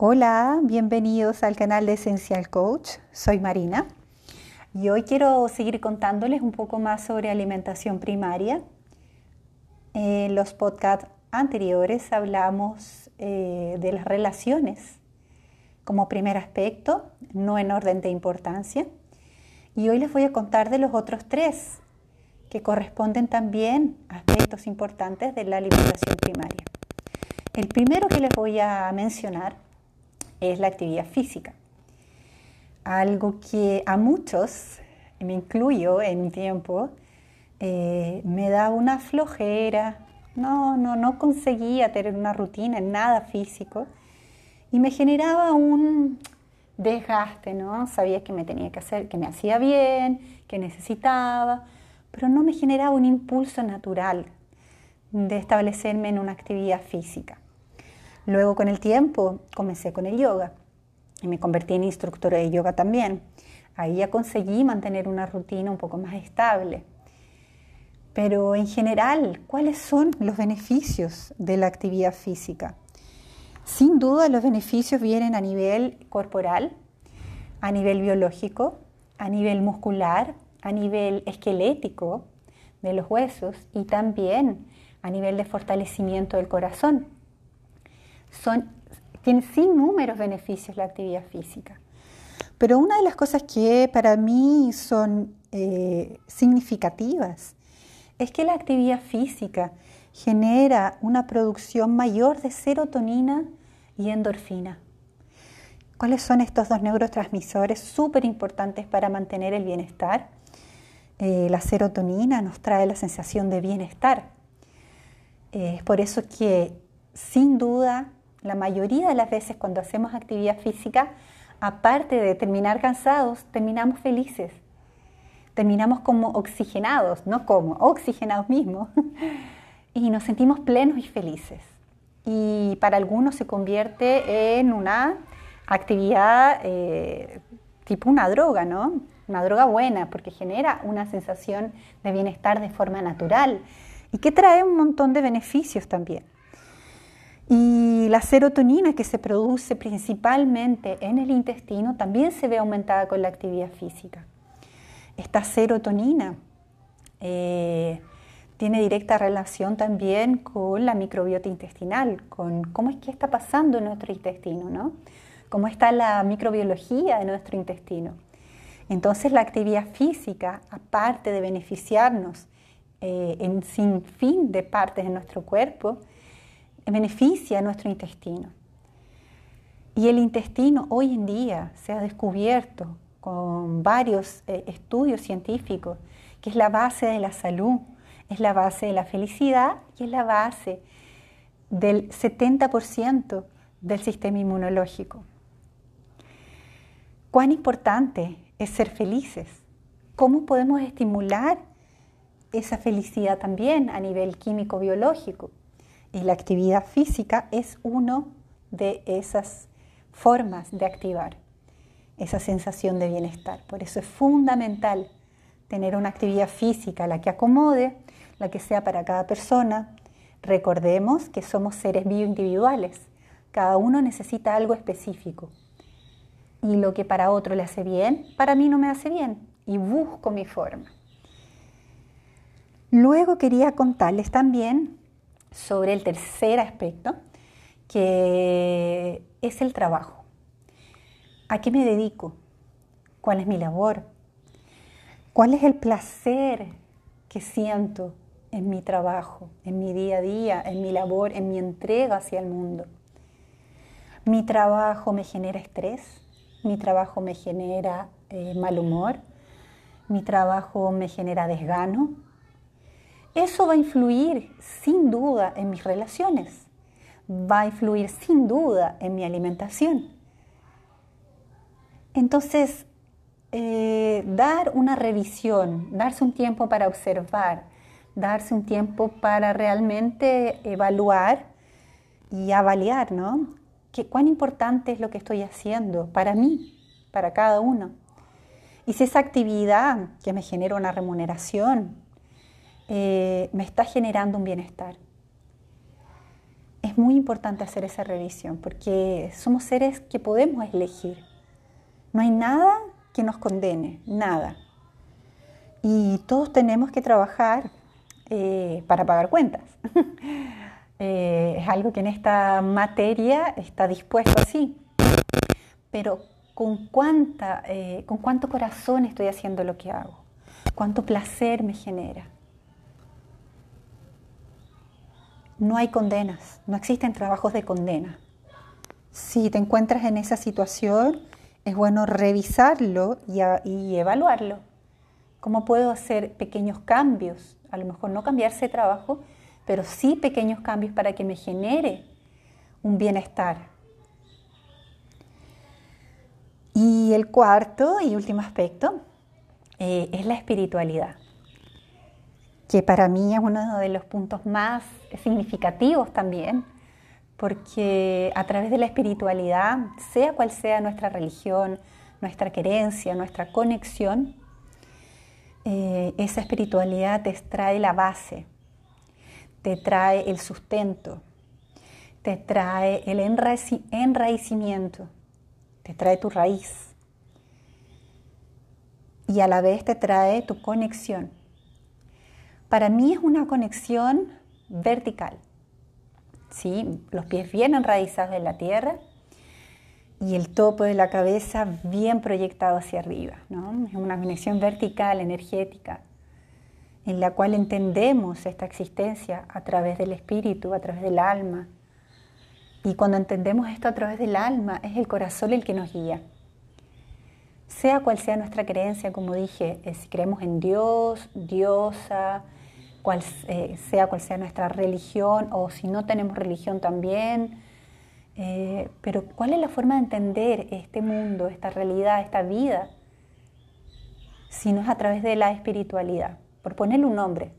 Hola, bienvenidos al canal de Esencial Coach. Soy Marina y hoy quiero seguir contándoles un poco más sobre alimentación primaria. En los podcasts anteriores hablamos eh, de las relaciones como primer aspecto, no en orden de importancia. Y hoy les voy a contar de los otros tres que corresponden también a aspectos importantes de la alimentación primaria. El primero que les voy a mencionar es la actividad física. Algo que a muchos, me incluyo en mi tiempo, eh, me da una flojera. No, no, no conseguía tener una rutina, nada físico. Y me generaba un desgaste, ¿no? Sabía que me tenía que hacer, que me hacía bien, que necesitaba, pero no me generaba un impulso natural de establecerme en una actividad física. Luego con el tiempo comencé con el yoga y me convertí en instructora de yoga también. Ahí ya conseguí mantener una rutina un poco más estable. Pero en general, ¿cuáles son los beneficios de la actividad física? Sin duda los beneficios vienen a nivel corporal, a nivel biológico, a nivel muscular, a nivel esquelético de los huesos y también a nivel de fortalecimiento del corazón son, tiene sin números beneficios la actividad física. Pero una de las cosas que para mí son eh, significativas es que la actividad física genera una producción mayor de serotonina y endorfina. ¿Cuáles son estos dos neurotransmisores súper importantes para mantener el bienestar? Eh, la serotonina nos trae la sensación de bienestar. Eh, es por eso que sin duda la mayoría de las veces cuando hacemos actividad física, aparte de terminar cansados, terminamos felices. Terminamos como oxigenados, no como, oxigenados mismos. y nos sentimos plenos y felices. Y para algunos se convierte en una actividad eh, tipo una droga, ¿no? Una droga buena, porque genera una sensación de bienestar de forma natural y que trae un montón de beneficios también. Y la serotonina que se produce principalmente en el intestino también se ve aumentada con la actividad física. Esta serotonina eh, tiene directa relación también con la microbiota intestinal, con cómo es que está pasando en nuestro intestino, ¿no? Cómo está la microbiología de nuestro intestino. Entonces la actividad física, aparte de beneficiarnos eh, en sin fin de partes de nuestro cuerpo, beneficia a nuestro intestino. Y el intestino hoy en día se ha descubierto con varios eh, estudios científicos que es la base de la salud, es la base de la felicidad y es la base del 70% del sistema inmunológico. ¿Cuán importante es ser felices? ¿Cómo podemos estimular esa felicidad también a nivel químico-biológico? Y la actividad física es uno de esas formas de activar esa sensación de bienestar. Por eso es fundamental tener una actividad física, la que acomode, la que sea para cada persona. Recordemos que somos seres bioindividuales. Cada uno necesita algo específico. Y lo que para otro le hace bien, para mí no me hace bien. Y busco mi forma. Luego quería contarles también sobre el tercer aspecto, que es el trabajo. ¿A qué me dedico? ¿Cuál es mi labor? ¿Cuál es el placer que siento en mi trabajo, en mi día a día, en mi labor, en mi entrega hacia el mundo? ¿Mi trabajo me genera estrés? ¿Mi trabajo me genera eh, mal humor? ¿Mi trabajo me genera desgano? Eso va a influir sin duda en mis relaciones, va a influir sin duda en mi alimentación. Entonces, eh, dar una revisión, darse un tiempo para observar, darse un tiempo para realmente evaluar y avaliar, ¿no? Que, cuán importante es lo que estoy haciendo para mí, para cada uno. Y si esa actividad que me genera una remuneración, eh, me está generando un bienestar. es muy importante hacer esa revisión porque somos seres que podemos elegir. No hay nada que nos condene, nada. Y todos tenemos que trabajar eh, para pagar cuentas. Eh, es algo que en esta materia está dispuesto así. Pero ¿con, cuánta, eh, ¿con cuánto corazón estoy haciendo lo que hago? ¿Cuánto placer me genera? No hay condenas, no existen trabajos de condena. Si te encuentras en esa situación, es bueno revisarlo y, evaluarlo. ¿Cómo puedo hacer pequeños cambios? A lo mejor no cambiarse de trabajo, pero sí pequeños cambios para que me genere un bienestar. Y el cuarto y último aspecto eh, es la espiritualidad, que para mí es uno de los puntos más significativos también, porque a través de la espiritualidad, sea cual sea nuestra religión, nuestra creencia, nuestra conexión, eh, esa espiritualidad te trae la base, te trae el sustento, te trae el enraicimiento, te trae tu raíz y a la vez te trae tu conexión. Para mí es una conexión vertical, ¿sí? los pies bien enraizados en la tierra y el topo de la cabeza bien proyectado hacia arriba. ¿no? Es una conexión vertical, energética en la cual entendemos esta existencia a través del espíritu, a través del alma. Y cuando entendemos esto a través del alma, es el corazón el que nos guía. Sea cual sea nuestra creencia, como dije, si creemos en Dios, diosa, cual, eh, sea cual sea nuestra religión, o si no tenemos religión también, eh, pero ¿cuál es la forma de entender este mundo, esta realidad, esta vida? Si no es a través de la espiritualidad por ponerle un nombre.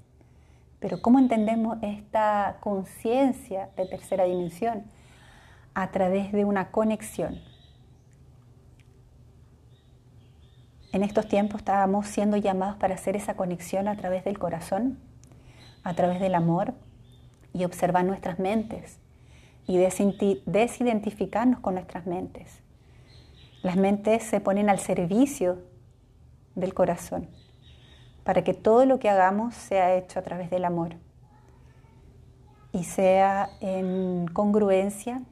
Pero ¿cómo entendemos esta conciencia de tercera dimensión? A través de una conexión. En estos tiempos estábamos siendo llamados para hacer esa conexión a través del corazón, a través del amor y observar nuestras mentes y desidentificarnos con nuestras mentes. Las mentes se ponen al servicio del corazón para que todo lo que hagamos sea hecho a través del amor y sea en congruencia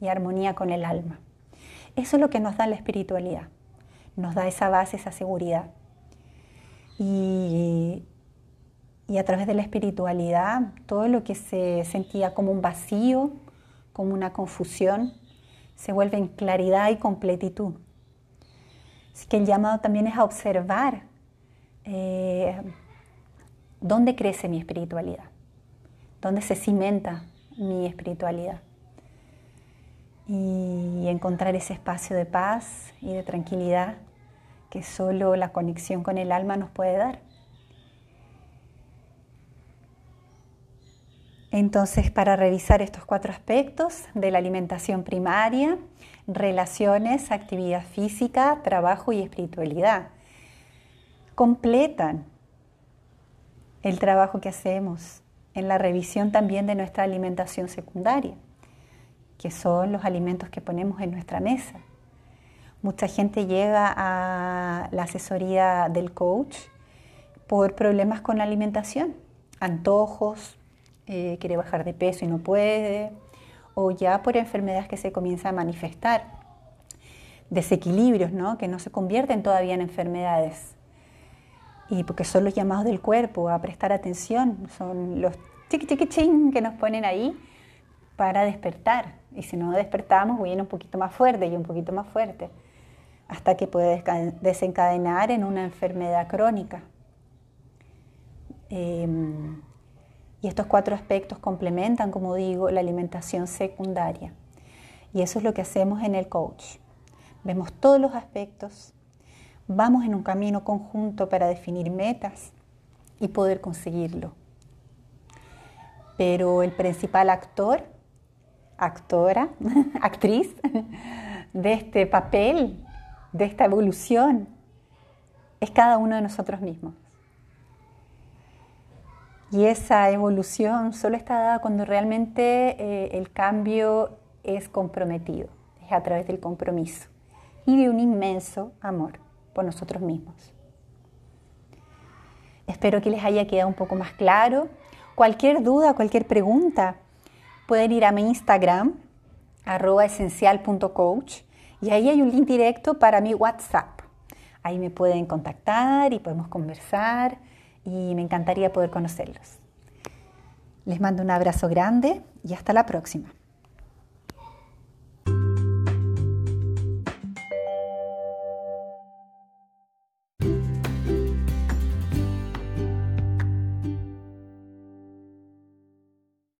y armonía con el alma. Eso es lo que nos da la espiritualidad, nos da esa base, esa seguridad. Y, y a través de la espiritualidad, todo lo que se sentía como un vacío, como una confusión, se vuelve en claridad y completitud. Así que el llamado también es a observar eh, dónde crece mi espiritualidad, dónde se cimenta mi espiritualidad. Y encontrar ese espacio de paz y de tranquilidad que solo la conexión con el alma nos puede dar. Entonces, para revisar estos cuatro aspectos de la alimentación primaria, relaciones, actividad física, trabajo y espiritualidad, completan el trabajo que hacemos en la revisión también de nuestra alimentación secundaria, que son los alimentos que ponemos en nuestra mesa. Mucha gente llega a la asesoría del coach por problemas con la alimentación, antojos, eh, quiere bajar de peso y no puede, o ya por enfermedades que se comienzan a manifestar, desequilibrios ¿no? que no se convierten todavía en enfermedades, y porque son los llamados del cuerpo a prestar atención, son los chiqui chiqui ching que nos ponen ahí para despertar. Y si no despertamos, viene un poquito más fuerte y un poquito más fuerte, hasta que puede desencadenar en una enfermedad crónica. Em, y estos cuatro aspectos complementan, como digo, la alimentación secundaria. Y eso es lo que hacemos en el coach. Vemos todos los aspectos vamos en un camino conjunto para definir metas y poder conseguirlo. Pero el principal actor, actora, actriz de este papel, de esta evolución, es cada uno de nosotros mismos. Y esa evolución solo está dada cuando realmente eh, el cambio es comprometido, es a través del compromiso y de un inmenso amor por nosotros mismos. Espero que les haya quedado un poco más claro. Cualquier duda, cualquier pregunta, pueden ir a mi Instagram, arroba esencial.coach, y ahí hay un link directo para mi WhatsApp. Ahí me pueden contactar y podemos conversar y me encantaría poder conocerlos. Les mando un abrazo grande y hasta la próxima.